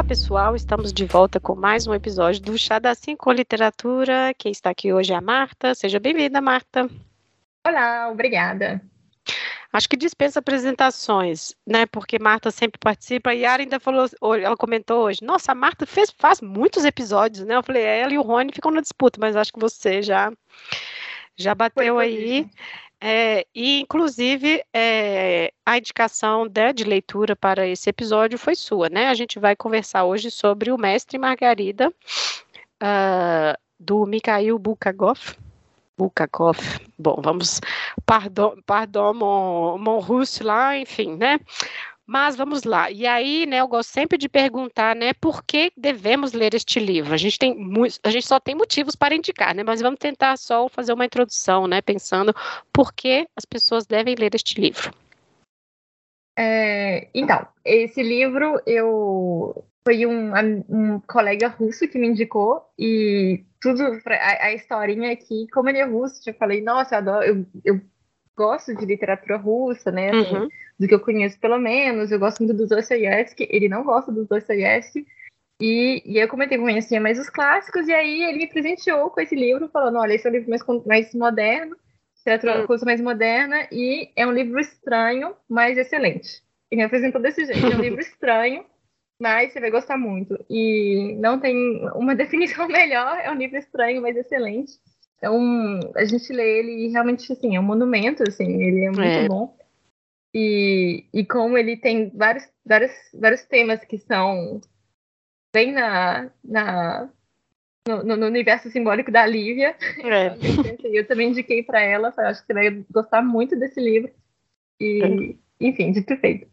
Olá, pessoal. Estamos de volta com mais um episódio do Chá da Cinco Literatura. Quem está aqui hoje é a Marta. Seja bem-vinda, Marta. Olá, obrigada. Acho que dispensa apresentações, né? Porque Marta sempre participa. E a Yara ainda falou, ela comentou hoje, nossa, a Marta fez, faz muitos episódios, né? Eu falei, ela e o Rony ficam na disputa, mas acho que você já, já bateu aí. É, e, inclusive, é, a indicação de, de, leitura para esse episódio foi sua, né? A gente vai conversar hoje sobre o Mestre Margarida, uh, do Mikhail Bulgakov. Bulgakov. Bom, vamos, pardon, pardon mon, mon lá, enfim, né? Mas vamos lá. E aí, né, eu gosto sempre de perguntar, né, por que devemos ler este livro? A gente tem a gente só tem motivos para indicar, né? Mas vamos tentar só fazer uma introdução, né, pensando por que as pessoas devem ler este livro. É, então, esse livro eu foi um, um colega russo que me indicou e tudo a, a historinha aqui, como ele é russo, eu falei, nossa, eu, adoro, eu, eu gosto de literatura russa, né? Assim, uhum. Do que eu conheço, pelo menos. Eu gosto muito do Dostoiévski. Ele não gosta do Dostoiévski. E, e eu comentei com conhecia mais os clássicos. E aí ele me presenteou com esse livro, falando: olha, esse é um livro mais, mais moderno, literatura uhum. russa mais moderna. E é um livro estranho, mas excelente. E me apresentou desse jeito: é um livro estranho. Mas você vai gostar muito. E não tem uma definição melhor, é um livro estranho, mas excelente. Então, a gente lê ele e realmente, assim, é um monumento, assim, ele é muito é. bom. E, e como ele tem vários, vários, vários temas que são bem na, na, no, no universo simbólico da Lívia. É. Eu também indiquei para ela, acho que você vai gostar muito desse livro. E, é. enfim, de feito.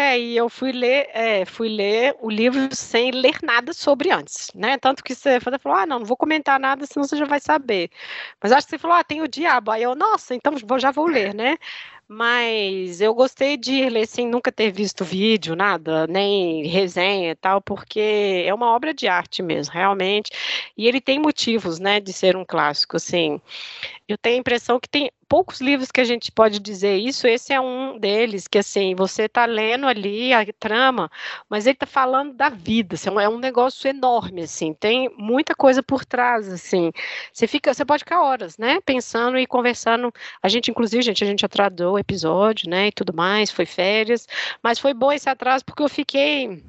É, e eu fui ler, é, fui ler o livro sem ler nada sobre antes, né? Tanto que você falou, ah, não, não vou comentar nada, senão você já vai saber. Mas acho que você falou, ah, tem o diabo. Aí eu, nossa, então já vou ler, né? Mas eu gostei de ler sem nunca ter visto vídeo, nada, nem resenha e tal, porque é uma obra de arte mesmo, realmente. E ele tem motivos, né, de ser um clássico, assim. Eu tenho a impressão que tem poucos livros que a gente pode dizer isso, esse é um deles, que assim, você está lendo ali a trama, mas ele está falando da vida, assim, é um negócio enorme, assim, tem muita coisa por trás, assim, você fica, você pode ficar horas, né, pensando e conversando, a gente, inclusive, gente, a gente atrasou o episódio, né, e tudo mais, foi férias, mas foi bom esse atraso porque eu fiquei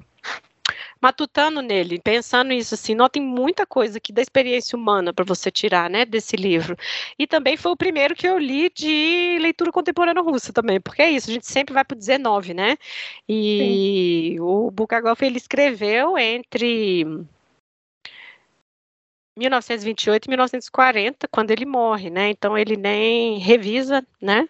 matutando nele, pensando nisso, assim, notem muita coisa aqui da experiência humana para você tirar, né, desse livro. E também foi o primeiro que eu li de leitura contemporânea russa também, porque é isso, a gente sempre vai para o 19, né? E Sim. o Bulgakov, ele escreveu entre 1928 e 1940, quando ele morre, né? Então ele nem revisa, né?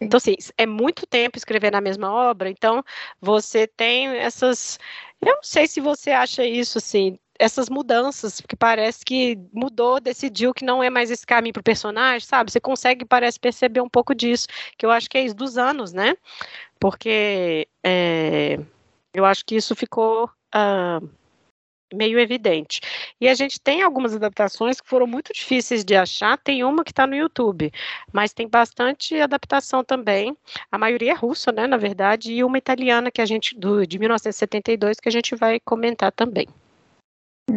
Então, assim, é muito tempo escrever na mesma obra, então você tem essas eu não sei se você acha isso, assim, essas mudanças, que parece que mudou, decidiu que não é mais esse caminho para o personagem, sabe? Você consegue, parece, perceber um pouco disso, que eu acho que é isso dos anos, né? Porque é, eu acho que isso ficou uh, meio evidente. E a gente tem algumas adaptações que foram muito difíceis de achar, tem uma que está no YouTube, mas tem bastante adaptação também. A maioria é russa, né, na verdade, e uma italiana que a gente do de 1972 que a gente vai comentar também.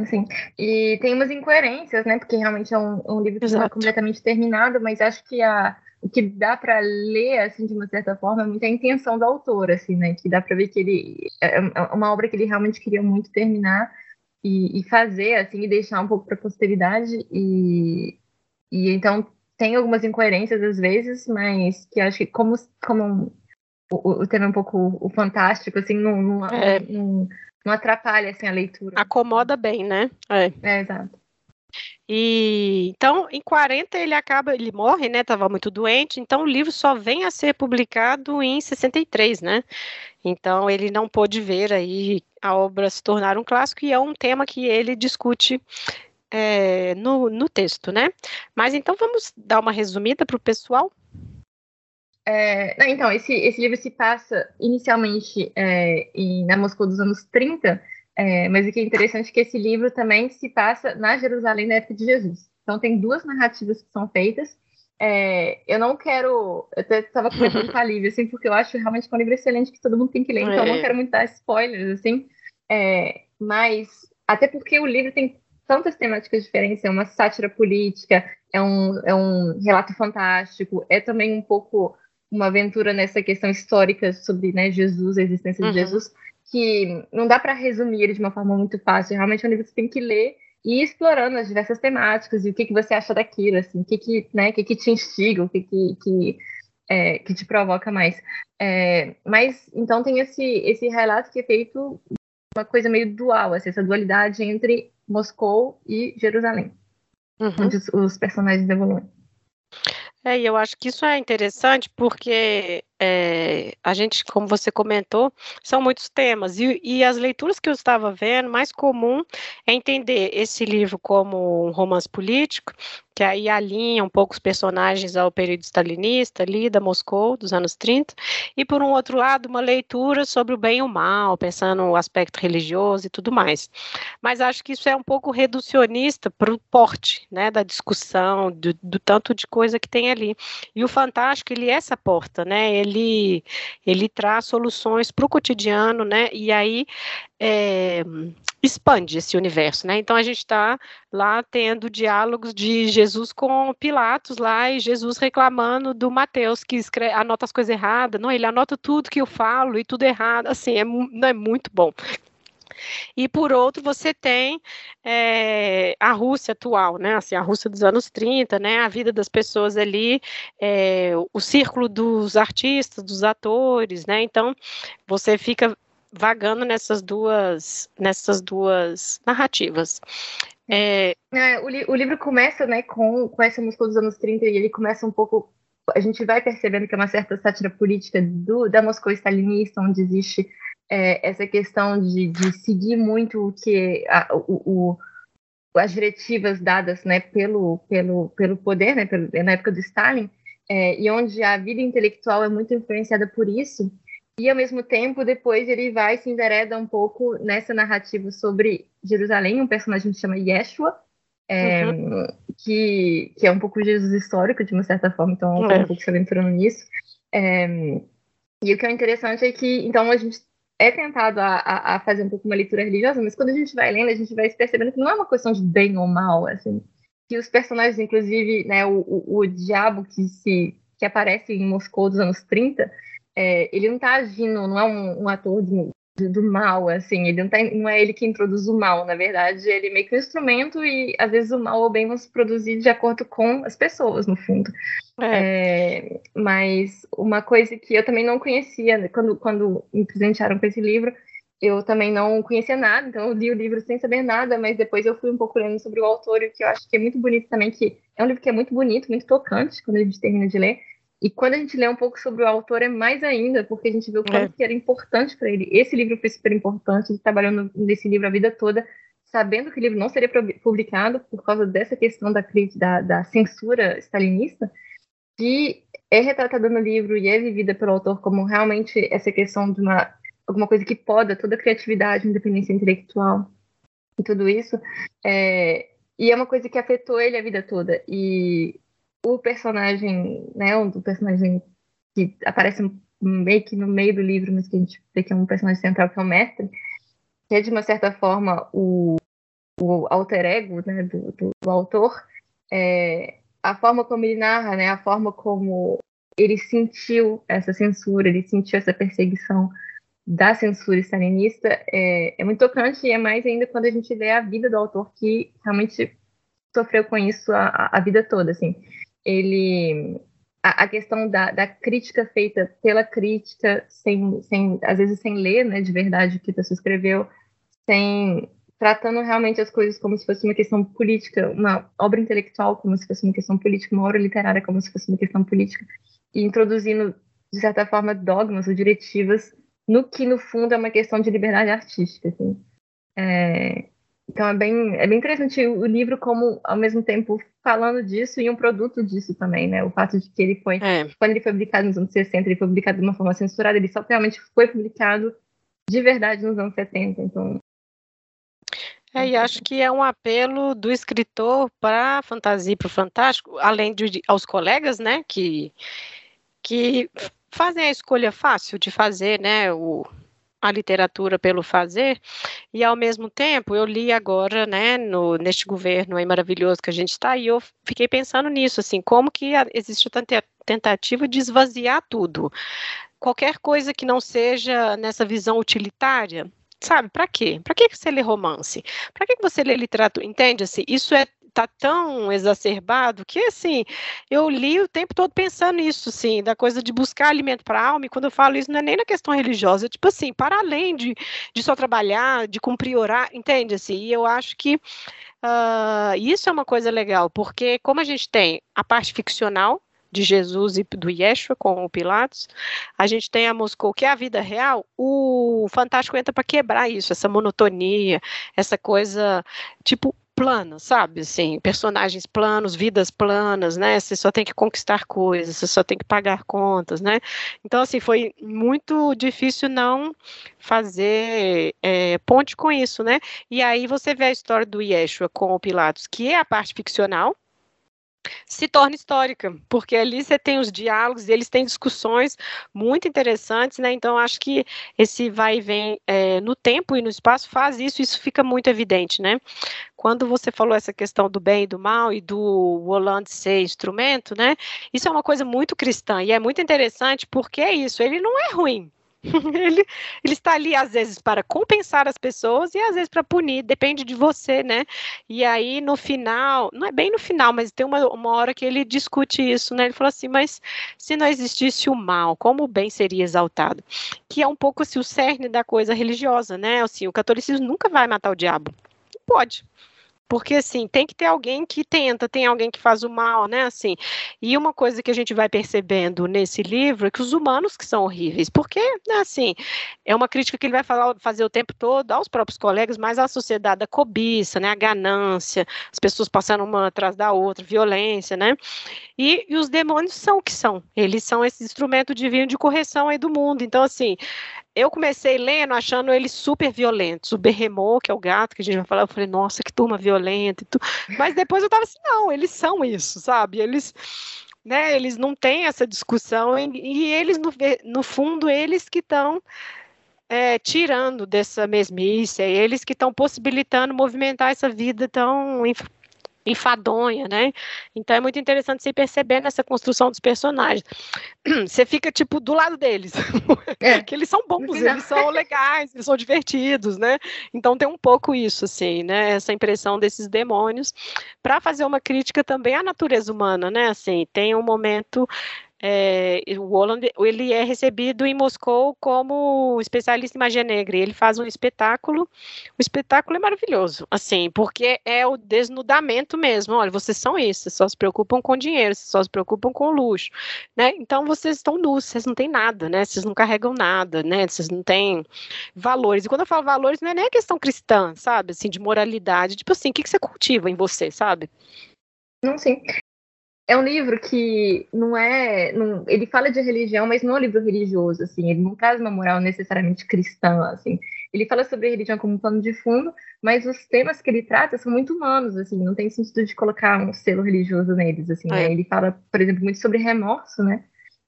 Sim, e tem umas incoerências, né? Porque realmente é um, um livro que não é completamente terminado, mas acho que a, o que dá para ler, assim, de uma certa forma, é muita intenção do autor, assim, né? Que dá para ver que ele é, é uma obra que ele realmente queria muito terminar, e, e fazer, assim, e deixar um pouco para a posteridade. E, e então tem algumas incoerências às vezes, mas que acho que como, como o, o tema é um pouco o fantástico, assim, não, não, é. não, não, atrapalha assim, a leitura. Acomoda bem, né? É, é exato. E então, em 40 ele acaba, ele morre, né? Estava muito doente, então o livro só vem a ser publicado em 63, né? Então ele não pôde ver aí a obra se tornar um clássico e é um tema que ele discute é, no, no texto, né? Mas então vamos dar uma resumida para o pessoal. É, não, então, esse, esse livro se passa inicialmente é, em, na Moscou dos anos 30, é, mas o que é interessante é que esse livro também se passa na Jerusalém na época de Jesus. Então, tem duas narrativas que são feitas. É, eu não quero. Eu até estava comentando com a Lívia, assim, porque eu acho realmente que é um livro excelente que todo mundo tem que ler, então eu não é. quero muito dar spoilers, assim. É, mas, até porque o livro tem tantas temáticas diferentes, é uma sátira política, é um, é um relato fantástico, é também um pouco uma aventura nessa questão histórica sobre né, Jesus, a existência uhum. de Jesus, que não dá para resumir ele de uma forma muito fácil. Realmente é um livro que você tem que ler e explorando as diversas temáticas e o que, que você acha daquilo, assim, o que, que, né, o que, que te instiga, o que, que, que, é, que te provoca mais. É, mas então tem esse, esse relato que é feito uma coisa meio dual, assim, essa dualidade entre Moscou e Jerusalém, uhum. onde os, os personagens evoluem. É, e eu acho que isso é interessante porque é, a gente, como você comentou, são muitos temas, e, e, as leituras que eu estava vendo, mais comum é entender esse livro como um romance político, que aí alinha um pouco os personagens ao período stalinista, ali da Moscou, dos anos 30, e por um outro lado, uma leitura sobre o bem e o mal, pensando no aspecto religioso e tudo mais. Mas acho que isso é um pouco reducionista para o porte, né, da discussão, do, do tanto de coisa que tem ali. E o Fantástico, ele é essa porta, né, ele ele, ele traz soluções para o cotidiano, né? E aí é, expande esse universo, né? Então a gente está lá tendo diálogos de Jesus com Pilatos lá e Jesus reclamando do Mateus que escreve, anota as coisas erradas, não, ele anota tudo que eu falo e tudo errado, assim, é, não é muito bom. E por outro, você tem é, a Rússia atual, né? Assim, a Rússia dos anos 30, né? A vida das pessoas ali, é, o círculo dos artistas, dos atores, né? Então, você fica vagando nessas duas, nessas duas narrativas. É, é, o, li o, livro começa, né, com, com essa música dos anos 30 e ele começa um pouco a gente vai percebendo que é uma certa sátira política do, da Moscou stalinista, onde existe é, essa questão de, de, seguir muito o que a, o, o, as diretivas dadas né, pelo, pelo, pelo poder, né, pelo, na época do Stalin, é, e onde a vida intelectual é muito influenciada por isso, e ao mesmo tempo depois ele vai se envereda um pouco nessa narrativa sobre Jerusalém, um personagem que se chama Yeshua, é, uhum. que, que é um pouco Jesus histórico, de uma certa forma, então é. um pouco se aventurando nisso. É, e o que é interessante é que, então, a gente é tentado a, a, a, fazer um pouco uma leitura religiosa, mas quando a gente vai lendo, a gente vai percebendo que não é uma questão de bem ou mal, assim, que os personagens, inclusive, né, o, o, o diabo que se que aparece em Moscou dos anos 30, é, ele não está agindo, não é um, um ator de, do mal, assim, ele não, tá, não é ele que introduz o mal, na verdade, ele é meio que um instrumento e às vezes o mal ou o bem vão se produzir de acordo com as pessoas, no fundo. É. É, mas uma coisa que eu também não conhecia, né, quando, quando me presentearam com esse livro, eu também não conhecia nada, então eu li o livro sem saber nada, mas depois eu fui um pouco lendo sobre o autor, e o que eu acho que é muito bonito também, que é um livro que é muito bonito, muito tocante, quando a gente termina de ler, e quando a gente lê um pouco sobre o autor, é mais ainda, porque a gente vê o quanto é. que era importante para ele. Esse livro foi super importante, ele trabalhou nesse livro a vida toda, sabendo que o livro não seria publicado por causa dessa questão da, da, da censura stalinista, que é retratada no livro e é vivida pelo autor como realmente essa questão de uma, alguma coisa que poda toda a criatividade, independência intelectual e tudo isso. É, e é uma coisa que afetou ele a vida toda. E o personagem, né, um do personagem que aparece meio que no meio do livro, mas que a gente vê que é um personagem central, que é o mestre, que é de uma certa forma o, o alter ego né, do, do, do autor, é, a forma como ele narra, né, a forma como ele sentiu essa censura, ele sentiu essa perseguição da censura stalinista, é, é muito tocante e é mais ainda quando a gente vê a vida do autor que realmente sofreu com isso a, a vida toda, assim. Ele a, a questão da, da, crítica feita pela crítica, sem, sem, às vezes sem ler né, de verdade o que pessoa escreveu, sem tratando realmente as coisas como se fosse uma questão política, uma obra intelectual como se fosse uma questão política, uma obra literária como se fosse uma questão política, e introduzindo, de certa forma, dogmas ou diretivas no que, no fundo, é uma questão de liberdade artística. Assim. É, então é bem, é bem interessante o livro como, ao mesmo tempo, falando disso e um produto disso também, né? O fato de que ele foi, é. quando ele foi publicado nos anos 60, ele foi publicado de uma forma censurada, ele só realmente foi publicado de verdade nos anos 70, então... É, e acho que é um apelo do escritor para a fantasia, para o fantástico, além de aos colegas, né, que, que fazem a escolha fácil de fazer, né, o, a literatura pelo fazer, e ao mesmo tempo eu li agora, né, no, neste governo aí maravilhoso que a gente está, e eu fiquei pensando nisso, assim, como que existe a tentativa de esvaziar tudo. Qualquer coisa que não seja nessa visão utilitária, sabe, para quê? Para que você lê romance? Para que você lê literatura? Entende? Assim, isso é tá tão exacerbado que assim, eu li o tempo todo pensando nisso, assim, da coisa de buscar alimento para a alma, e quando eu falo isso não é nem na questão religiosa, é tipo assim, para além de, de só trabalhar, de cumprir orar, entende assim? E eu acho que uh, isso é uma coisa legal, porque como a gente tem a parte ficcional, de Jesus e do Yeshua com o Pilatos, a gente tem a Moscou, que é a vida real, o Fantástico entra para quebrar isso, essa monotonia, essa coisa, tipo, plano, sabe? Assim, personagens planos, vidas planas, né? Você só tem que conquistar coisas, você só tem que pagar contas, né? Então, assim, foi muito difícil não fazer é, ponte com isso, né? E aí você vê a história do Yeshua com o Pilatos, que é a parte ficcional, se torna histórica, porque ali você tem os diálogos e eles têm discussões muito interessantes, né? Então acho que esse vai e vem é, no tempo e no espaço faz isso, isso fica muito evidente, né? Quando você falou essa questão do bem e do mal e do Holland ser instrumento, né? Isso é uma coisa muito cristã e é muito interessante porque é isso, ele não é ruim, ele, ele está ali, às vezes, para compensar as pessoas e às vezes para punir, depende de você, né? E aí, no final, não é bem no final, mas tem uma, uma hora que ele discute isso, né? Ele falou assim: mas se não existisse o mal, como o bem seria exaltado? Que é um pouco assim, o cerne da coisa religiosa, né? Assim, o catolicismo nunca vai matar o diabo. Não pode. Porque, assim, tem que ter alguém que tenta, tem alguém que faz o mal, né, assim. E uma coisa que a gente vai percebendo nesse livro é que os humanos que são horríveis, porque, né, assim, é uma crítica que ele vai falar, fazer o tempo todo aos próprios colegas, mas à sociedade da cobiça, né, a ganância, as pessoas passando uma atrás da outra, violência, né. E, e os demônios são o que são. Eles são esse instrumento divino de correção aí do mundo. Então, assim, eu comecei lendo achando eles super violentos. O Berremô, que é o gato que a gente vai falar, eu falei, nossa, que turma violenta. Mas depois eu tava assim, não, eles são isso, sabe? Eles, né, eles não têm essa discussão e, e eles, no, no fundo, eles que estão é, tirando dessa mesmice, eles que estão possibilitando movimentar essa vida tão enfadonha, né? Então é muito interessante você perceber nessa construção dos personagens. Você fica, tipo, do lado deles. É. que eles são bons, eles são legais, eles são divertidos, né? Então tem um pouco isso, assim, né? Essa impressão desses demônios, para fazer uma crítica também à natureza humana, né? Assim, tem um momento é, o Holland, ele é recebido em Moscou como especialista em magia negra. ele faz um espetáculo. O espetáculo é maravilhoso, assim, porque é o desnudamento mesmo. Olha, vocês são isso, vocês só se preocupam com dinheiro, vocês só se preocupam com luxo, né? Então vocês estão nus, vocês não têm nada, né? Vocês não carregam nada, né? Vocês não têm valores. E quando eu falo valores, não é nem a questão cristã, sabe? Assim, de moralidade. Tipo assim, o que, que você cultiva em você, sabe? Não, sim é um livro que não é. Não, ele fala de religião, mas não é um livro religioso, assim. Ele não traz uma moral necessariamente cristã, assim. Ele fala sobre a religião como um plano de fundo, mas os temas que ele trata são muito humanos, assim. Não tem sentido de colocar um selo religioso neles, assim. Né? É. Né? Ele fala, por exemplo, muito sobre remorso, né?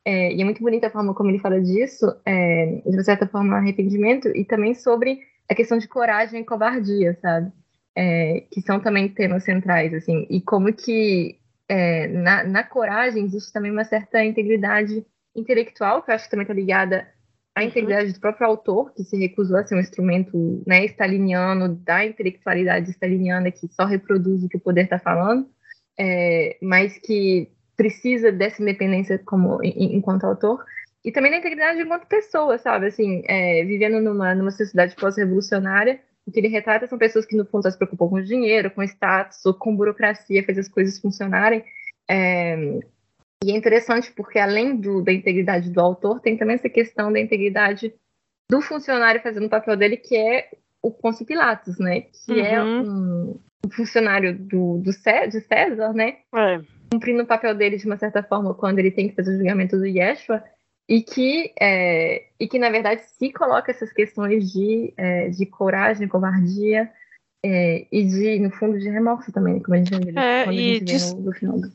É, e é muito bonita a forma como ele fala disso, é, de certa forma, arrependimento, e também sobre a questão de coragem e covardia, sabe? É, que são também temas centrais, assim, e como que é, na, na, coragem existe também uma certa integridade intelectual, que eu acho que também está ligada à uhum. integridade do próprio autor, que se recusou a ser um instrumento né, staliniano, da intelectualidade staliniana, que só reproduz o que o poder está falando, é, mas que precisa dessa independência como enquanto autor, e também da integridade enquanto pessoa, sabe? Assim, é, vivendo numa, numa sociedade pós-revolucionária, o que ele retrata são pessoas que, no fundo, se preocupam com dinheiro, com status, ou com burocracia, faz as coisas funcionarem. É... E é interessante porque, além do, da integridade do autor, tem também essa questão da integridade do funcionário fazendo o papel dele, que é o Pôncio Pilatos, né? Que é uhum. é um, um, funcionário do, do César, de César, né? É. Cumprindo o papel dele de uma certa forma quando ele tem que fazer o julgamento do Yeshua e que, é, e que na verdade se coloca essas questões de, é, de coragem, covardia é, e de, no fundo, de remorso também, como a gente vê, é, gente vê no, final do...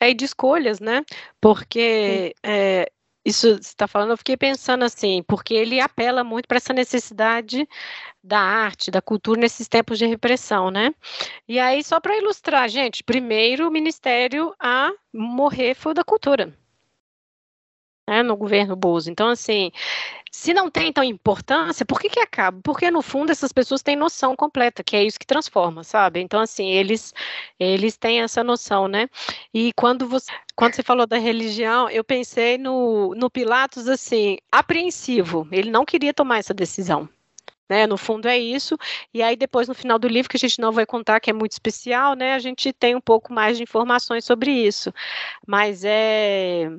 É, e de escolhas, né? Porque é, isso você está falando, eu fiquei pensando assim, porque ele apela muito para essa necessidade da arte, da cultura nesses tempos de repressão, né? E aí, só para ilustrar, gente, primeiro o ministério a morrer foi o da cultura. Né, no governo Bozo. Então, assim, se não tem então importância, por que que acaba? Porque no fundo essas pessoas têm noção completa, que é isso que transforma, sabe? Então assim, eles eles têm essa noção, né? E quando você quando você falou da religião, eu pensei no, no Pilatos assim, apreensivo. Ele não queria tomar essa decisão. Né, no fundo é isso, e aí depois no final do livro, que a gente não vai contar, que é muito especial, né, a gente tem um pouco mais de informações sobre isso, mas é,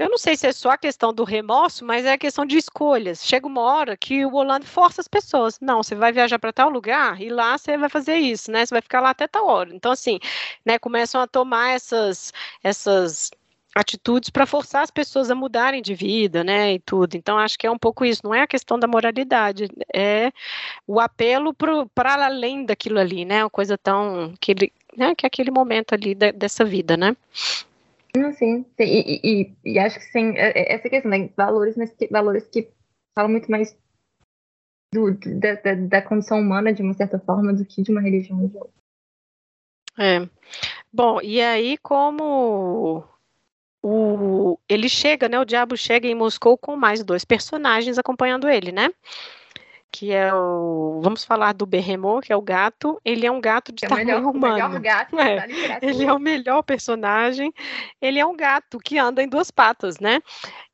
eu não sei se é só a questão do remorso, mas é a questão de escolhas. Chega uma hora que o Holanda força as pessoas. Não, você vai viajar para tal lugar e lá você vai fazer isso, né? Você vai ficar lá até tal hora. Então, assim, né, começam a tomar essas, essas atitudes para forçar as pessoas a mudarem de vida, né, e tudo. Então acho que é um pouco isso, não é a questão da moralidade, é o apelo para além daquilo ali, né, uma coisa tão que né, que é aquele momento ali de, dessa vida, né. Não, sim. E, e, e, acho que sim, é, é, essa questão, né? Valores, mas que, valores que falam muito mais do, da, da, da, condição humana, de uma certa forma, do que de uma religião de outra. É. Bom, e aí, como o, ele chega, né? O diabo chega em Moscou com mais dois personagens acompanhando ele, né? Que é o. Vamos falar do Berremont, que é o gato. Ele é um gato de é tamanho melhor, humano. O melhor gato é. Ele é o melhor personagem. Ele é um gato que anda em duas patas, né?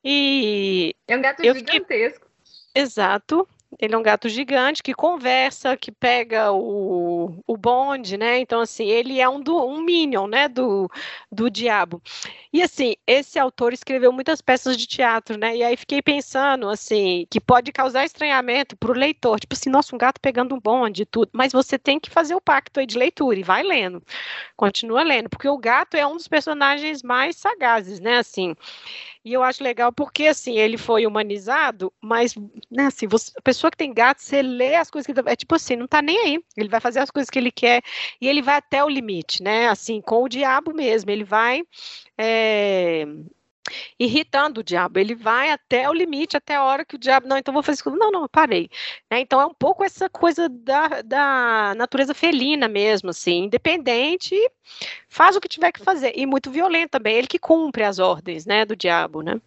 E. É um gato gigantesco. Fiquei... Exato. Ele é um gato gigante que conversa, que pega o, o bonde, né? Então, assim, ele é um, do, um minion, né? Do, do diabo. E, assim, esse autor escreveu muitas peças de teatro, né? E aí fiquei pensando, assim, que pode causar estranhamento para o leitor. Tipo assim, nossa, um gato pegando um bonde e tudo. Mas você tem que fazer o pacto aí de leitura e vai lendo. Continua lendo, porque o gato é um dos personagens mais sagazes, né? Assim, e eu acho legal porque, assim, ele foi humanizado, mas, né, assim, você, a pessoa que tem gato, você lê as coisas que ele, é tipo assim, não tá nem aí. Ele vai fazer as coisas que ele quer e ele vai até o limite, né? Assim, com o diabo mesmo. Ele vai é, irritando o diabo. Ele vai até o limite, até a hora que o diabo, não, então vou fazer isso. Não, não, parei. Né? Então é um pouco essa coisa da, da natureza felina mesmo, assim, independente, faz o que tiver que fazer. E muito violento também, ele que cumpre as ordens, né, do diabo, né?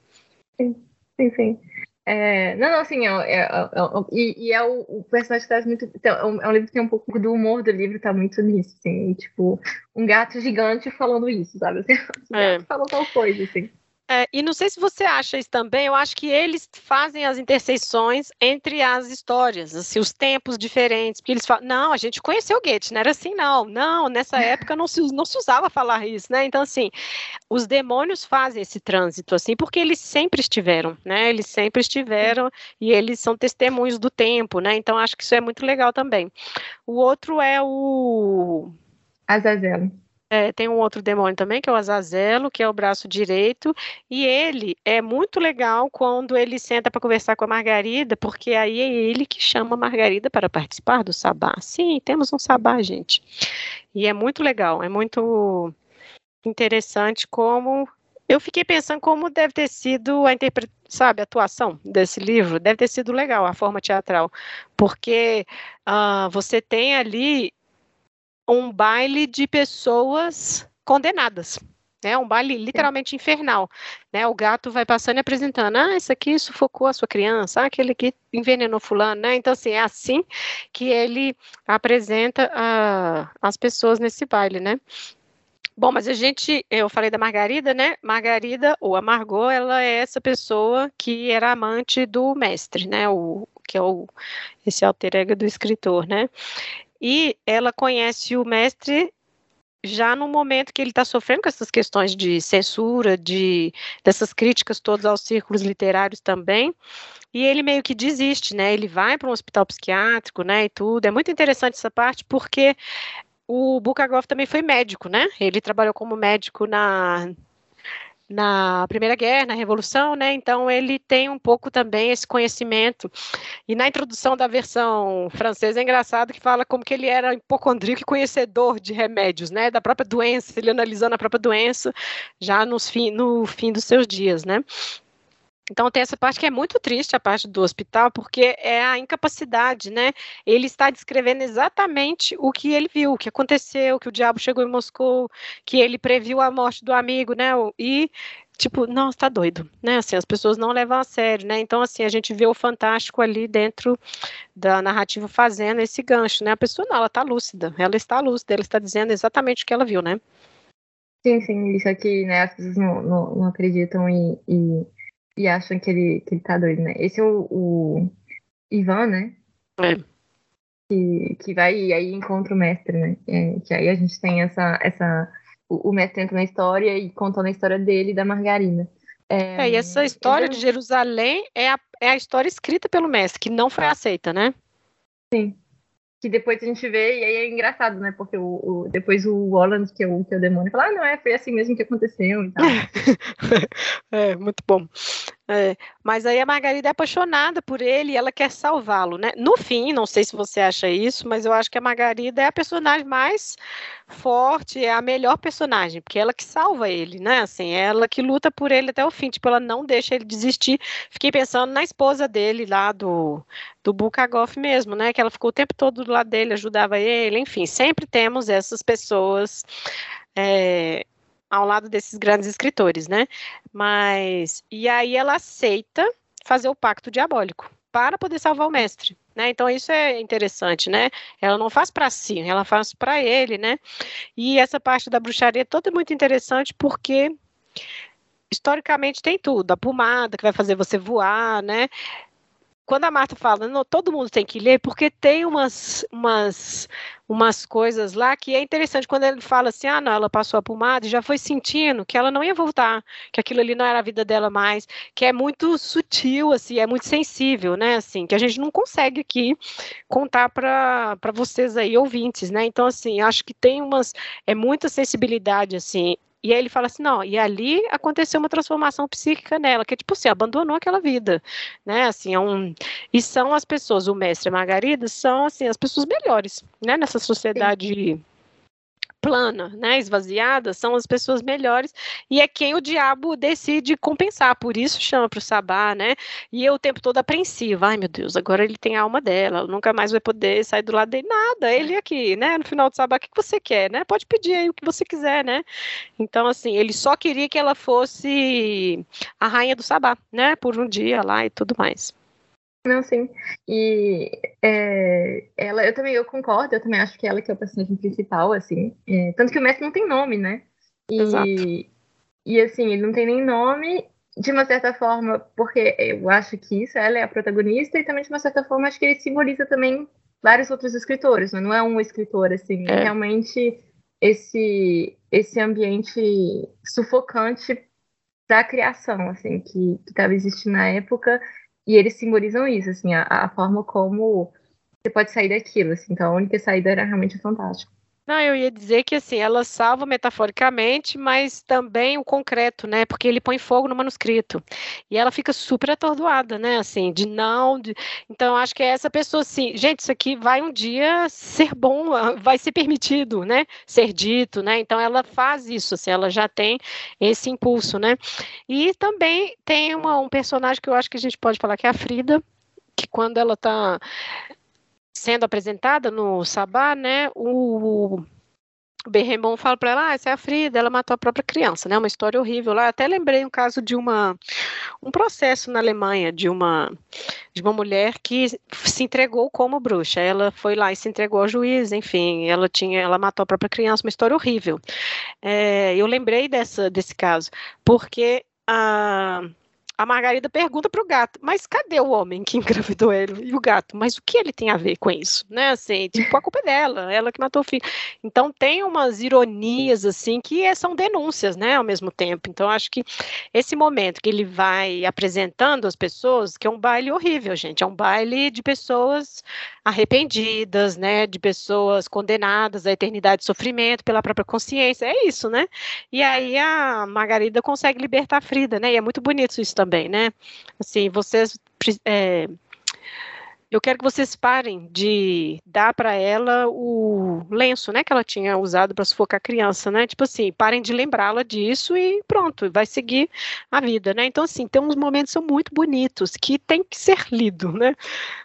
Sim, sim, sim. É, não, não, assim, é, é, é, e, e, é o, o, personagem que traz muito. Então, é, um, é um, livro que tem um pouco do humor do livro, tá muito nisso, assim, tipo, um gato gigante falando isso, sabe? Assim, um gato falando tal coisa, assim. É, e não sei se você acha isso também, eu acho que eles fazem as interseções entre as histórias, assim, os tempos diferentes, porque eles falam, não, a gente conheceu o Goethe, não era assim não, não, nessa época não se, não se usava falar isso, né, então assim, os demônios fazem esse trânsito, assim, porque eles sempre estiveram, né, eles sempre estiveram e eles são testemunhos do tempo, né, então acho que isso é muito legal também. O outro é o... Azazel. É, tem um outro demônio também, que é o Azazelo, que é o braço direito, e ele é muito legal quando ele senta para conversar com a Margarida, porque aí é ele que chama a Margarida para participar do sabá. Sim, temos um sabá, gente. E é muito legal, é muito interessante como eu fiquei pensando como deve ter sido a sabe, a atuação desse livro, deve ter sido legal a forma teatral, porque uh, você tem ali um baile de pessoas condenadas. É um baile literalmente infernal, né? O gato vai passando e apresentando, ah, isso aqui sufocou a sua criança, ah, aquele aqui envenenou fulano, né? Então, assim, é assim que ele apresenta a, as pessoas nesse baile, né? Bom, mas a gente, eu falei da Margarida, né? Margarida, ou a Margot, ela é essa pessoa que era amante do mestre, né? O, que é o, esse alter ego do escritor, né? E ela conhece o mestre já no momento que ele está sofrendo com essas questões de censura, de dessas críticas todas aos círculos literários também, e ele meio que desiste, né? Ele vai para um hospital psiquiátrico, né? E tudo. É muito interessante essa parte porque o Bukagov também foi médico, né? Ele trabalhou como médico na na Primeira Guerra, na Revolução, né? Então ele tem um pouco também esse conhecimento. E na introdução da versão francesa é engraçado que fala como que ele era hipocondríaco e conhecedor de remédios, né? Da própria doença, ele analisando a própria doença já nos no fim dos seus dias, né? Então tem essa parte que é muito triste, a parte do hospital, porque é a incapacidade, né? Ele está descrevendo exatamente o que ele viu, o que aconteceu, que o diabo chegou em Moscou, que ele previu a morte do amigo, né? E tipo, não, está doido, né? Assim, as pessoas não levam a sério, né? Então assim, a gente vê o fantástico ali dentro da narrativa fazendo esse gancho, né? A pessoa não, ela está lúcida, ela está lúcida, ela está dizendo exatamente o que ela viu, né? Sim, sim, isso aqui, né? As pessoas não, não, não acreditam e, e e acham que ele, que ele tá doido, né? Esse é o, o Ivan, né? É. Que, que vai e aí encontra o mestre, né? É, que aí a gente tem essa. essa o, o mestre entra na história e contando a história dele e da Margarina. É, é, e essa história de Jerusalém é a, é a história escrita pelo mestre, que não foi aceita, né? Sim que depois a gente vê, e aí é engraçado, né? Porque o, o depois o Holland, que é o, que é o demônio, fala, ah, não, é, foi assim mesmo que aconteceu e tal. é, muito bom. É, mas aí a Margarida é apaixonada por ele e ela quer salvá-lo, né? No fim, não sei se você acha isso, mas eu acho que a Margarida é a personagem mais forte, é a melhor personagem, porque é ela que salva ele, né? Assim, é ela que luta por ele até o fim, tipo, ela não deixa ele desistir. Fiquei pensando na esposa dele lá do, do Bukagov mesmo, né? Que ela ficou o tempo todo do lado dele, ajudava ele, enfim, sempre temos essas pessoas. É, ao lado desses grandes escritores, né? Mas e aí ela aceita fazer o pacto diabólico para poder salvar o mestre, né? Então isso é interessante, né? Ela não faz para si, ela faz para ele, né? E essa parte da bruxaria é toda muito interessante porque historicamente tem tudo, a pomada que vai fazer você voar, né? Quando a Marta fala, todo mundo tem que ler, porque tem umas, umas, umas coisas lá que é interessante. Quando ele fala assim, ah, não, ela passou a pomada e já foi sentindo que ela não ia voltar, que aquilo ali não era a vida dela mais, que é muito sutil, assim, é muito sensível, né, assim, que a gente não consegue aqui contar para vocês aí, ouvintes, né? Então, assim, acho que tem umas, é muita sensibilidade, assim, e aí ele fala assim, não, e ali aconteceu uma transformação psíquica nela, que tipo assim, abandonou aquela vida, né, assim, é um, e são as pessoas, o mestre e a Margarida, são, assim, as pessoas melhores, né, nessa sociedade Sim plana, né, esvaziada, são as pessoas melhores e é quem o diabo decide compensar, por isso chama para o sabá, né? E eu o tempo todo apreensiva, ai meu Deus, agora ele tem a alma dela, nunca mais vai poder sair do lado dele, nada, ele aqui, né? No final do sabá, o que você quer, né? Pode pedir aí o que você quiser, né? Então, assim, ele só queria que ela fosse a rainha do sabá, né? Por um dia lá e tudo mais. Não, sim. E é, ela, eu também eu concordo, eu também acho que ela que é o personagem principal, assim. É, tanto que o mestre não tem nome, né? E, Exato. e assim, ele não tem nem nome, de uma certa forma, porque eu acho que isso, ela é a protagonista, e também de uma certa forma acho que ele simboliza também vários outros escritores, né? não é um escritor, assim, é. realmente esse, esse ambiente sufocante da criação, assim, que estava existindo na época e eles simbolizam isso, assim, a, a forma como você pode sair daquilo, assim. Então a única saída era realmente fantástica. Não, eu ia dizer que assim, ela salva metaforicamente, mas também o concreto, né? Porque ele põe fogo no manuscrito. E ela fica super atordoada, né? Assim, de não. De... Então, acho que é essa pessoa assim, gente, isso aqui vai um dia ser bom, vai ser permitido, né? Ser dito, né? Então ela faz isso, assim, ela já tem esse impulso, né? E também tem uma, um personagem que eu acho que a gente pode falar que é a Frida, que quando ela está sendo apresentada no Sabá, né, o, o fala para ela, ah, essa é a Frida, ela matou a própria criança, né, uma história horrível lá, até lembrei um caso de uma, um processo na Alemanha de uma, de uma mulher que se entregou como bruxa, ela foi lá e se entregou ao juiz, enfim, ela tinha, ela matou a própria criança, uma história horrível, é, eu lembrei dessa, desse caso, porque a a Margarida pergunta para o gato, mas cadê o homem que engravidou ele? E o gato, mas o que ele tem a ver com isso? Né, assim, tipo, a culpa é dela, ela que matou o filho. Então tem umas ironias, assim, que é, são denúncias, né, ao mesmo tempo. Então acho que esse momento que ele vai apresentando as pessoas, que é um baile horrível, gente, é um baile de pessoas arrependidas, né, de pessoas condenadas à eternidade de sofrimento pela própria consciência, é isso, né? E aí a Margarida consegue libertar a Frida, né, e é muito bonito isso também também, né? Assim, vocês. É, eu quero que vocês parem de dar para ela o lenço, né, que ela tinha usado para sufocar a criança, né? Tipo assim, parem de lembrá-la disso e pronto, vai seguir a vida, né? Então assim, tem uns momentos são muito bonitos que tem que ser lido, né?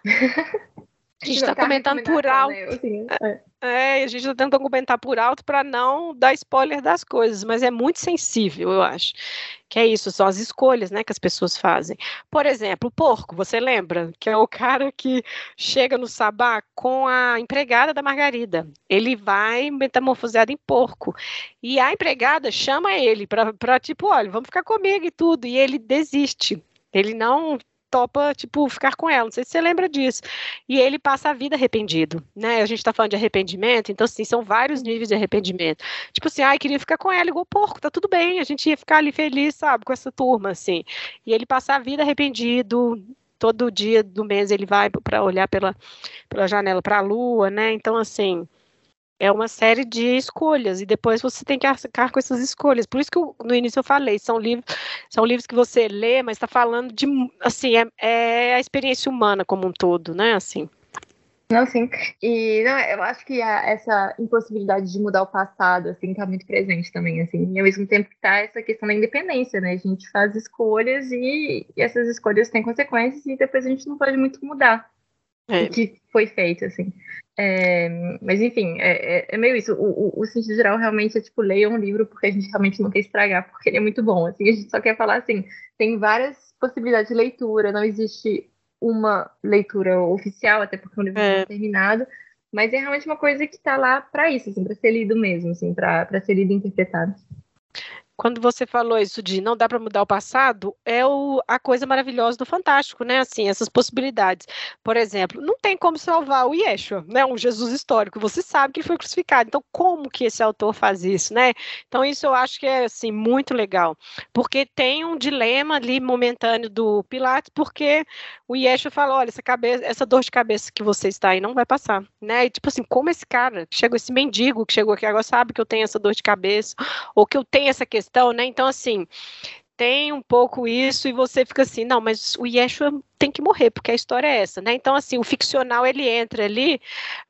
A gente está comentando por alto. Né? É, a gente está tentando comentar por alto para não dar spoiler das coisas, mas é muito sensível, eu acho. Que é isso, são as escolhas né, que as pessoas fazem. Por exemplo, o porco, você lembra? Que é o cara que chega no sabá com a empregada da Margarida. Ele vai metamorfoseado em porco. E a empregada chama ele para, tipo, olha, vamos ficar comigo e tudo. E ele desiste. Ele não topa, tipo, ficar com ela. Não sei se você lembra disso. E ele passa a vida arrependido, né? A gente tá falando de arrependimento, então, assim, são vários níveis de arrependimento. Tipo assim, ai, queria ficar com ela igual porco, tá tudo bem, a gente ia ficar ali feliz, sabe, com essa turma, assim. E ele passa a vida arrependido, todo dia do mês ele vai para olhar pela, pela janela para a lua, né? Então, assim, é uma série de escolhas e depois você tem que arcar com essas escolhas. Por isso que eu, no início eu falei, são livros, são livros que você lê, mas está falando de, assim, é, é, a experiência humana como um todo, né? Assim. Não, sim. E não, eu acho que a, essa impossibilidade de mudar o passado, assim, está muito presente também, assim. E ao mesmo tempo que tá essa questão da independência, né? A gente faz escolhas e, e essas escolhas têm consequências e depois a gente não pode muito mudar é. o que foi feito, assim. É, mas enfim, é, é, é, meio isso. O, o, o, sentido geral realmente é tipo, leia um livro porque a gente realmente não quer estragar, porque ele é muito bom. Assim, a gente só quer falar assim, tem várias possibilidades de leitura, não existe uma leitura oficial, até porque o livro é. é terminado, mas é realmente uma coisa que está lá para isso, assim, para ser lido mesmo, assim, para ser lido e interpretado quando você falou isso de não dá para mudar o passado, é o, a coisa maravilhosa do Fantástico, né? Assim, essas possibilidades. Por exemplo, não tem como salvar o Yeshua, né? Um Jesus histórico. Você sabe que ele foi crucificado. Então, como que esse autor faz isso, né? Então, isso eu acho que é, assim, muito legal. Porque tem um dilema ali momentâneo do Pilatos, porque o Yeshua fala, olha, essa, cabeça, essa dor de cabeça que você está aí não vai passar, né? E, tipo assim, como esse cara, chegou esse mendigo que chegou aqui agora, sabe que eu tenho essa dor de cabeça, ou que eu tenho essa questão questão, né? Então, assim, tem um pouco isso e você fica assim, não, mas o Yeshua tem que morrer, porque a história é essa, né? Então, assim, o ficcional ele entra ali,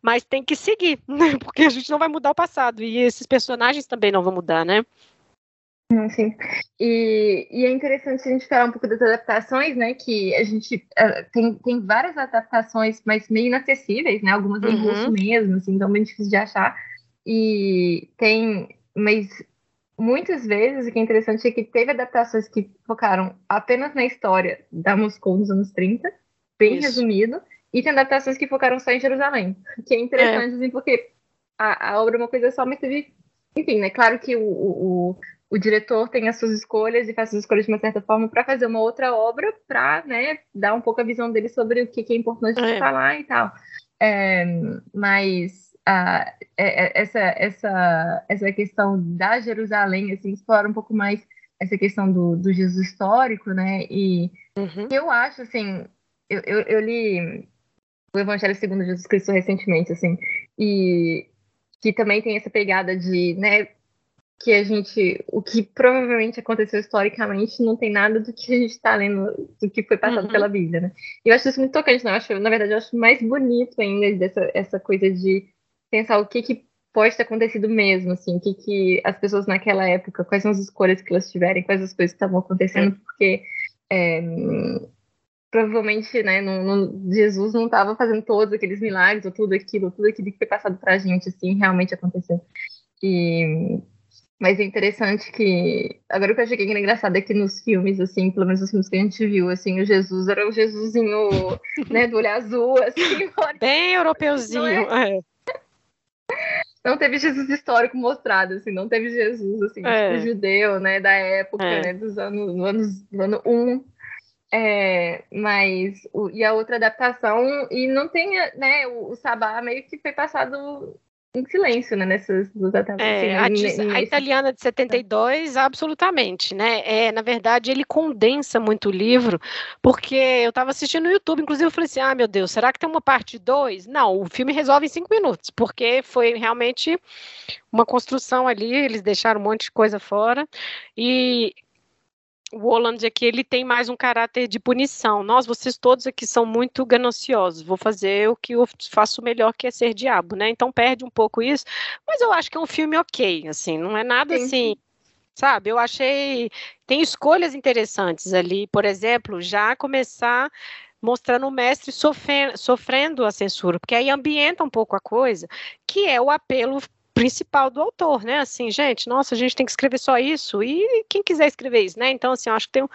mas tem que seguir, né? Porque a gente não vai mudar o passado e esses personagens também não vão mudar, né? Sim. E, e é interessante a gente falar um pouco das adaptações, né? Que a gente uh, tem, tem várias adaptações, mas meio inacessíveis, né? Algumas em uhum. russo mesmo, assim, então bem difícil de achar. E tem, mas muitas vezes o que é interessante é que teve adaptações que focaram apenas na história da Moscou dos anos 30, bem Isso. resumido, e tem adaptações que focaram só em Jerusalém, que é interessante, é. assim, porque a, a, obra é uma coisa só, mas teve. Enfim, né? Claro que o, o, o diretor tem as suas escolhas e faz as escolhas de uma certa forma para fazer uma outra obra, para né, dar um pouco a visão dele sobre o que, que é importante é. falar e tal. É, mas a, é, é, essa, essa, essa questão da Jerusalém, assim, explora um pouco mais essa questão do, do Jesus histórico, né? E uhum. eu acho, assim, eu, eu, eu, li o Evangelho segundo Jesus Cristo recentemente, assim, e que também tem essa pegada de, né, que a gente, o que provavelmente aconteceu historicamente não tem nada do que a gente está lendo, do que foi passado uhum. pela Bíblia, né? E eu acho isso muito tocante, né? Eu acho, na verdade, eu acho mais bonito ainda dessa essa coisa de pensar o que, que pode ter acontecido mesmo, assim, o que, que as pessoas naquela época, quais são as escolhas que elas tiverem, quais as coisas que estavam acontecendo, porque é, provavelmente, né, não, não, Jesus não estava fazendo todos aqueles milagres, ou tudo aquilo, tudo aquilo que foi passado para a gente, assim, realmente aconteceu. E, mas é interessante que, agora o que eu achei que era engraçado é que nos filmes, assim, pelo menos nos filmes que a gente viu, assim, o Jesus era o Jesusinho, né, do olho azul, assim. Bem europeuzinho, é? é. Não teve Jesus histórico mostrado, assim, não teve Jesus, assim, é. tipo, judeu, né, da época, é. né, dos anos, do anos, do ano 1. É, mas o, e a outra adaptação e não tem né o, o Sabá meio que foi passado em silêncio, né, nessas duas é, a, de, a, italiana de 72, absolutamente, né, é, na verdade, ele condensa muito o livro, porque eu estava assistindo no YouTube, inclusive eu falei assim, ah, meu Deus, será que tem uma parte 2? Não, o filme resolve em cinco minutos, porque foi realmente uma construção ali, eles deixaram um monte de coisa fora, e o Holland aqui ele tem mais um caráter de punição. Nós, vocês todos aqui são muito gananciosos. Vou fazer o que eu faço melhor, que é ser diabo, né? Então perde um pouco isso. Mas eu acho que é um filme ok, assim, não é nada Sim. assim. Sabe, eu achei. Tem escolhas interessantes ali, por exemplo, já começar mostrando o mestre sofrendo, sofrendo a censura, porque aí ambienta um pouco a coisa, que é o apelo principal do autor, né? Assim, gente, nossa, a gente tem que escrever só isso e quem quiser escrever isso, né? Então, assim, eu acho que tem um,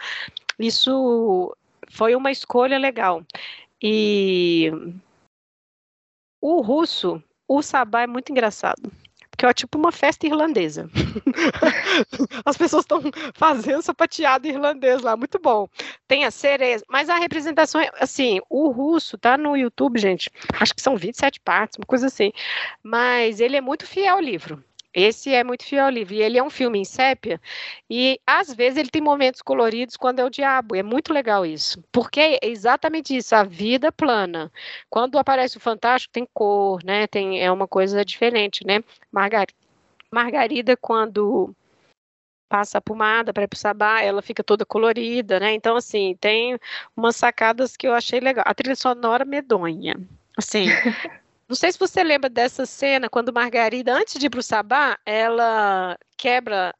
isso foi uma escolha legal. E o russo, o sabá é muito engraçado que é tipo uma festa irlandesa. As pessoas estão fazendo sapateado irlandês lá, muito bom. Tem a cereja, mas a representação, é, assim, o russo tá no YouTube, gente, acho que são 27 partes, uma coisa assim, mas ele é muito fiel ao livro. Esse é muito fiel ao livro. E ele é um filme em sépia. E às vezes ele tem momentos coloridos quando é o diabo. É muito legal isso. Porque é exatamente isso, a vida plana. Quando aparece o fantástico, tem cor, né? Tem, é uma coisa diferente, né? Margar Margarida, quando passa a pomada para ir para o sabá, ela fica toda colorida, né? Então, assim, tem umas sacadas que eu achei legal. A trilha sonora medonha. Assim, Não sei se você lembra dessa cena quando Margarida, antes de ir para o Sabá, ela quebra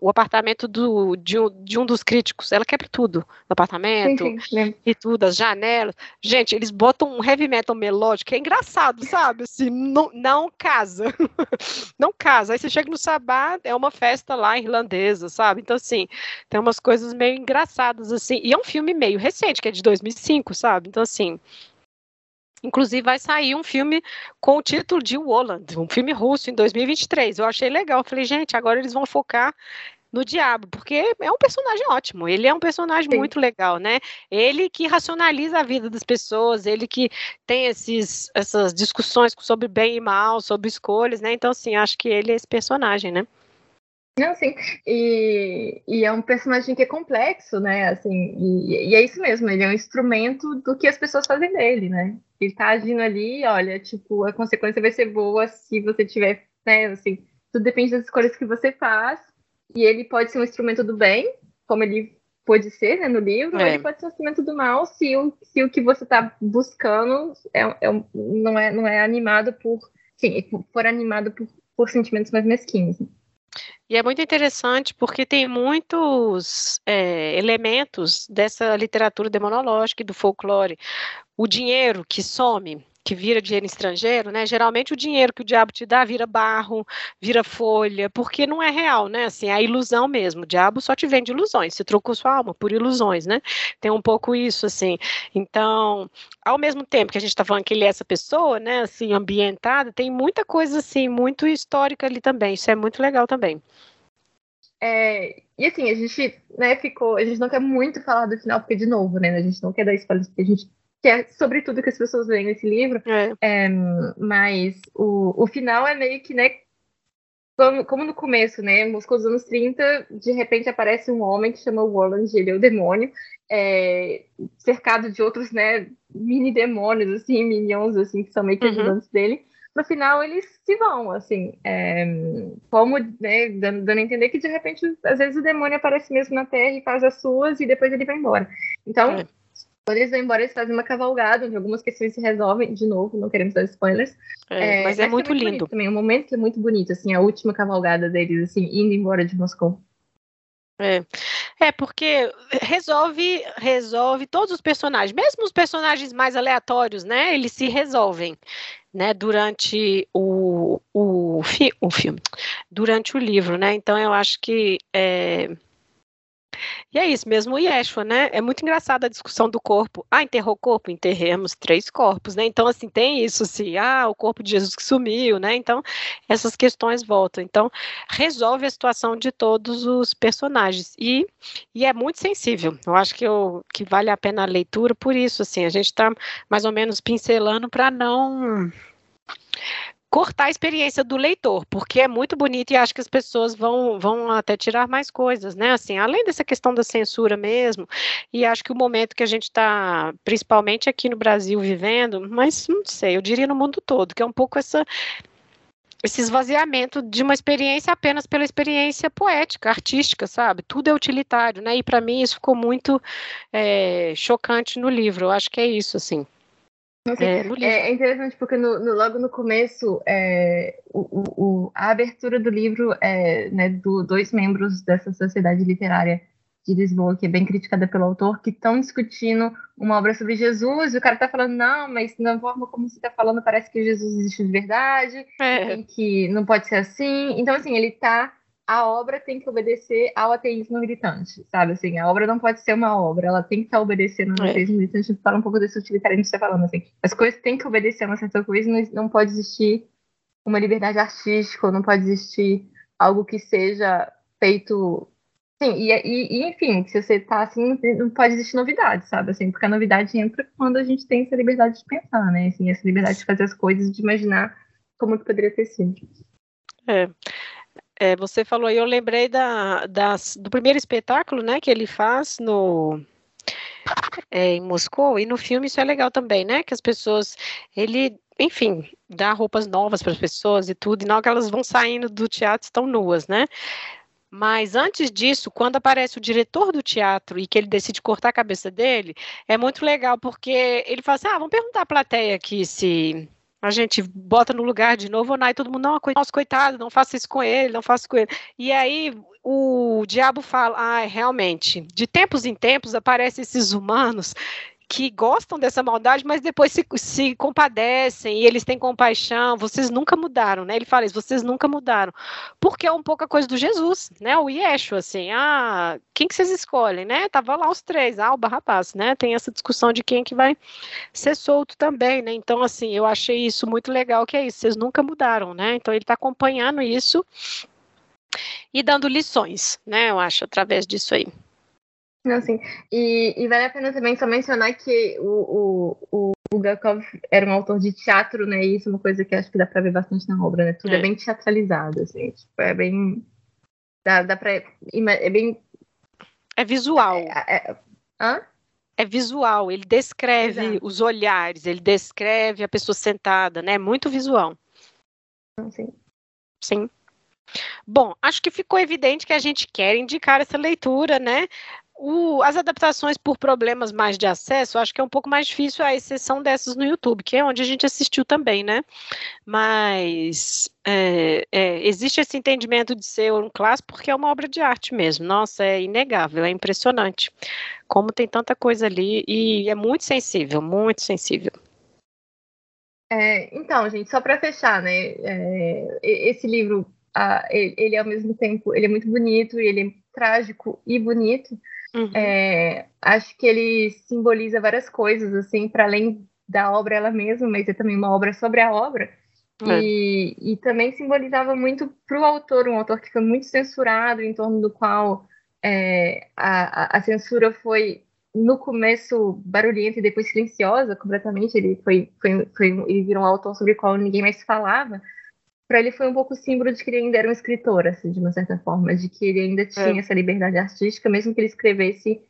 o apartamento do, de, um, de, um, dos críticos. Ela quebra tudo no apartamento sim, sim, e tudo, as janelas. Gente, eles botam um heavy metal melódico, é engraçado, sabe? Assim, não, não casa. não casa. Aí você chega no Sabá, é uma festa lá irlandesa, sabe? Então, assim, tem umas coisas meio engraçadas, assim. E é um filme meio recente, que é de 2005, sabe? Então, assim, Inclusive, vai sair um filme com o título de Woland, um filme russo em 2023. Eu achei legal. Eu falei, gente, agora eles vão focar no diabo, porque é um personagem ótimo, ele é um personagem Sim. muito legal, né? Ele que racionaliza a vida das pessoas, ele que tem esses, essas discussões sobre bem e mal, sobre escolhas, né? Então, assim, acho que ele é esse personagem, né? Não, sim. E, e é um personagem que é complexo, né? Assim, e, e, é isso mesmo, ele é um instrumento do que as pessoas fazem dele, né? Ele tá agindo ali, olha, tipo, a consequência vai ser boa se você tiver, né? Assim, tudo depende das escolhas que você faz. E ele pode ser um instrumento do bem, como ele pode ser né, no livro, é. ou ele pode ser um instrumento do mal se o, se o que você está buscando é, é, não, é, não é animado por. Sim, for animado por, por sentimentos mais mesquinhos. E é muito interessante porque tem muitos é, elementos dessa literatura demonológica e do folclore. O dinheiro que some, que vira dinheiro estrangeiro, né? Geralmente o dinheiro que o diabo te dá vira barro, vira folha, porque não é real, né? Assim, é ilusão mesmo. O diabo só te vende ilusões, você trocou sua alma por ilusões, né? Tem um pouco isso, assim. Então, ao mesmo tempo que a gente está falando que ele é essa pessoa, né? Assim, ambientada, tem muita coisa assim, muito histórica ali também. Isso é muito legal também. É, e assim, a gente, né, ficou. A gente não quer muito falar do final, porque, de novo, né? A gente não quer dar spoilers, porque a gente que é sobre tudo que as pessoas veem nesse livro. É. É, mas o, o final é meio que, né, como, como, no começo, né, Moscou dos anos 30, de repente aparece um homem que chama Warland, ele é o demônio, é, cercado de outros, né, mini demônios, assim, minions, assim, que são meio que uhum. ajudantes uhum. dele. No final, eles se vão, assim, é, como, né, dando, dando a entender que, de repente, às vezes o demônio aparece mesmo na Terra e faz as suas e depois ele vai embora. Então, é. Eles vão embora, eles fazem uma cavalgada, onde algumas questões se resolvem, de novo, não queremos dar spoilers. É, é, mas é muito, é muito lindo. Também, um momento que é muito bonito, assim, a última cavalgada deles, assim, indo embora de Moscou. É. é, porque resolve, resolve todos os personagens, mesmo os personagens mais aleatórios, né? Eles se resolvem, né? Durante o, o, fi, o filme, durante o livro, né? Então eu acho que é, E é isso, mesmo o Yeshua, né? É muito engraçada a discussão do corpo. Ah, enterrou o corpo? Enterremos três corpos, né? Então, assim, tem isso, assim, ah, o corpo de Jesus que sumiu, né? Então, essas questões voltam. Então, resolve a situação de todos os personagens. E, e é muito sensível. Eu acho que, eu, que vale a pena a leitura por isso, assim, a gente está mais ou menos pincelando para não cortar a experiência do leitor, porque é muito bonito e acho que as pessoas vão, vão até tirar mais coisas, né? Assim, além dessa questão da censura mesmo, e acho que o momento que a gente está, principalmente aqui no Brasil, vivendo, mas não sei, eu diria no mundo todo, que é um pouco essa esse esvaziamento de uma experiência apenas pela experiência poética, artística, sabe? Tudo é utilitário, né? E para mim isso ficou muito é, chocante no livro. Eu acho que é isso, assim. Assim, é, é, interessante porque no, no, logo no começo é, o, o, a abertura do livro é né, do dois membros dessa sociedade literária de Lisboa, que é bem criticada pelo autor, que estão discutindo uma obra sobre Jesus, e o cara está falando, não, mas na forma como você está falando, parece que Jesus existe de verdade, é. que não pode ser assim. Então, assim, ele está a obra tem que obedecer ao ateísmo militante, sabe? Assim, a obra não pode ser uma obra, ela tem que estar obedecendo ao é. ateísmo militante. A gente fala um pouco desse utilitarismo que você está falando, assim. As coisas têm que obedecer a uma certa coisa, não, não pode existir uma liberdade artística, não pode existir algo que seja feito. Sim, e, e, e enfim, se você está assim, não pode existir novidade, sabe? Assim, porque a novidade entra quando a gente tem essa liberdade de pensar, né? Assim, essa liberdade de fazer as coisas, de imaginar como que poderia ter sido. É. É, você falou aí, eu lembrei da, das, do primeiro espetáculo, né, que ele faz no é, em Moscou, e no filme isso é legal também, né, que as pessoas, ele, enfim, dá roupas novas para as pessoas e tudo, e não que elas vão saindo do teatro estão nuas, né, mas antes disso, quando aparece o diretor do teatro e que ele decide cortar a cabeça dele, é muito legal, porque ele fala assim, ah, vamos perguntar à plateia aqui se a gente bota no lugar de novo, e todo mundo, não, nossa, coitado, não faça isso com ele, não faça com ele. E aí o diabo fala, ah, realmente, de tempos em tempos aparecem esses humanos que gostam dessa maldade, mas depois se, se, compadecem e eles têm compaixão. Vocês nunca mudaram, né? Ele fala isso, vocês nunca mudaram. Porque é um pouco a coisa do Jesus, né? O Yeshua, assim, ah, quem que vocês escolhem, né? Tava lá os três, ah, o Barrabás, né? Tem essa discussão de quem que vai ser solto também, né? Então, assim, eu achei isso muito legal, que é isso, vocês nunca mudaram, né? Então, ele está acompanhando isso e dando lições, né? Eu acho, através disso aí. Não, sim. E, e, vale a pena também só mencionar que o, o, o Bulgakov era um autor de teatro, né? E isso é uma coisa que acho que dá pra ver bastante na obra, né? Tudo é, é bem teatralizado, assim. Tipo, é bem. Dá, dá pra. É bem. É visual. É, é... Hã? É visual, ele descreve Exato. os olhares, ele descreve a pessoa sentada, né? Muito visual. Sim. Sim. Bom, acho que ficou evidente que a gente quer indicar essa leitura, né? O, as adaptações por problemas mais de acesso, acho que é um pouco mais difícil, a exceção dessas no YouTube, que é onde a gente assistiu também, né? Mas é, é, existe esse entendimento de ser um clássico porque é uma obra de arte mesmo. Nossa, é inegável, é impressionante. Como tem tanta coisa ali e é muito sensível, muito sensível. É, então, gente, só para fechar, né? É, esse livro, ele, ele ao mesmo tempo, ele é muito bonito e ele é trágico e bonito. Uhum. É, acho que ele simboliza várias coisas, assim, para além da obra ela mesma, mas é também uma obra sobre a obra. É. E, e, também simbolizava muito para o autor, um autor que foi muito censurado, em torno do qual é, a, a, censura foi no começo barulhenta e depois silenciosa completamente. Ele foi, foi, foi ele virou um autor sobre o qual ninguém mais falava para ele foi um pouco símbolo de que ele ainda era um escritor, assim, de uma certa forma, de que ele ainda tinha é. essa liberdade artística, mesmo que ele escrevesse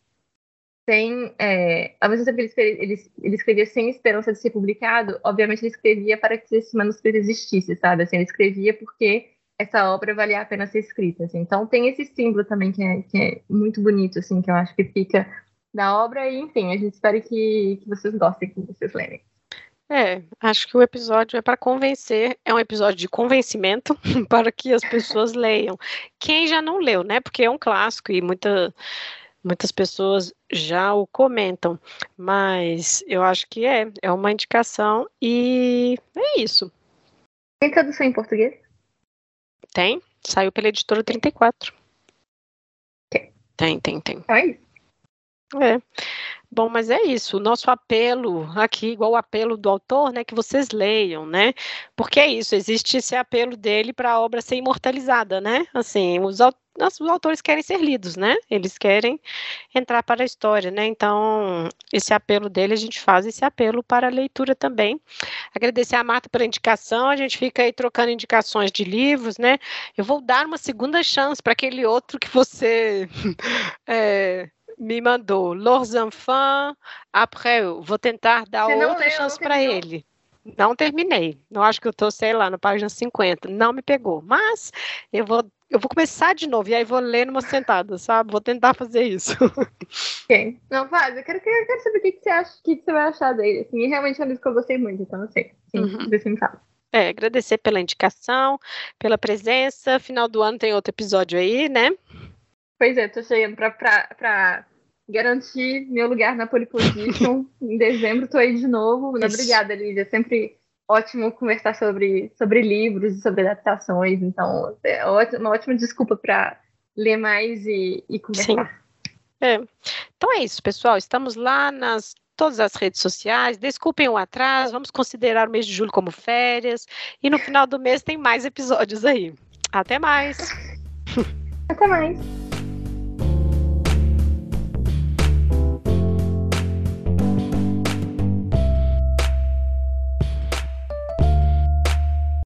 sem, é, ao mesmo tempo que ele, ele, ele, escrevia sem esperança de ser publicado, obviamente ele escrevia para que esse manuscrito existisse, sabe? Assim, ele escrevia porque essa obra valia a pena ser escrita, assim. Então tem esse símbolo também que é, que é muito bonito, assim, que eu acho que fica da obra e, enfim, a gente espera que, que vocês gostem, que vocês lerem. É, acho que o episódio é para convencer, é um episódio de convencimento para que as pessoas leiam. Quem já não leu, né? Porque é um clássico e muita, muitas pessoas já o comentam, mas eu acho que é, é uma indicação e é isso. Tem tradução em português? Tem, saiu pela editora 34. Tem, tem, tem. Então é isso. É. Bom, mas é isso. O nosso apelo aqui, igual o apelo do autor, né, que vocês leiam, né? Porque é isso, existe esse apelo dele para a obra ser imortalizada, né? Assim, os, os autores querem ser lidos, né? Eles querem entrar para a história, né? Então, esse apelo dele, a gente faz esse apelo para a leitura também. Agradecer a Marta pela indicação, a gente fica aí trocando indicações de livros, né? Eu vou dar uma segunda chance para aquele outro que você é, me mandou Lors Enfants, après, vou tentar dar Você outra chance para ele. Não terminei. Não acho que eu estou, sei lá, na página 50. Não me pegou. Mas eu vou, eu vou começar de novo e aí vou ler numa sentada, sabe? Vou tentar fazer isso. Ok. Não, faz. Eu quero, eu quero saber o que, que você acha, o que, que você vai achar dele. Assim, realmente é um livro que eu gostei muito, então não sei. Sim, uhum. você me fala. É, agradecer pela indicação, pela presença. Final do ano tem outro episódio aí, né? Pois é, tô chegando pra, pra, pra garantir meu lugar na pole position. em dezembro tô aí de novo. Muito obrigada, Lídia. É sempre ótimo conversar sobre, sobre livros e sobre adaptações. Então, é uma ótima desculpa para ler mais e, e conversar. Sim. É. Então é isso, pessoal. Estamos lá nas todas as redes sociais. Desculpem o atraso, vamos considerar o mês de julho como férias. E no final do mês tem mais episódios aí. Até mais. Até mais.